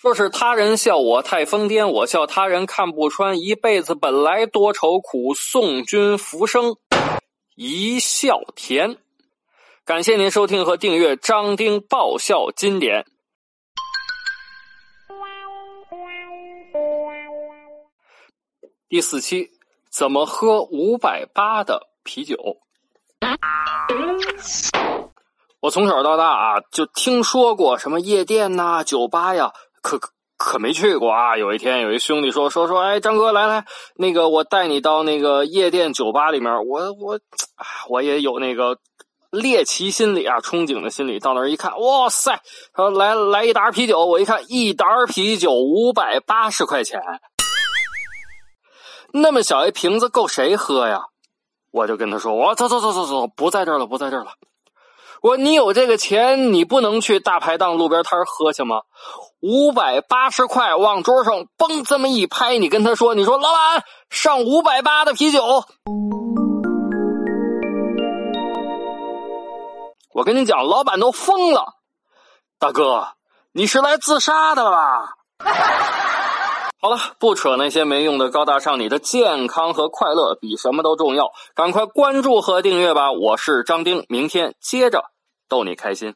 说是他人笑我太疯癫，我笑他人看不穿。一辈子本来多愁苦，送君浮生一笑甜。感谢您收听和订阅张丁爆笑经典。第四期，怎么喝五百八的啤酒？我从小到大啊，就听说过什么夜店呐、酒吧呀，可可没去过啊。有一天，有一兄弟说说说，哎，张哥来来，那个我带你到那个夜店酒吧里面，我我我也有那个猎奇心理啊，憧憬的心理。到那儿一看，哇塞，他说来来一打啤酒，我一看一打啤酒五百八十块钱，那么小一瓶子够谁喝呀？我就跟他说，我走走走走走，不在这儿了，不在这儿了。我说你有这个钱，你不能去大排档、路边摊喝去吗？五百八十块，往桌上嘣这么一拍，你跟他说：“你说老板上五百八的啤酒。”我跟你讲，老板都疯了。大哥，你是来自杀的吧？好了，不扯那些没用的高大上，你的健康和快乐比什么都重要。赶快关注和订阅吧！我是张丁，明天接着逗你开心。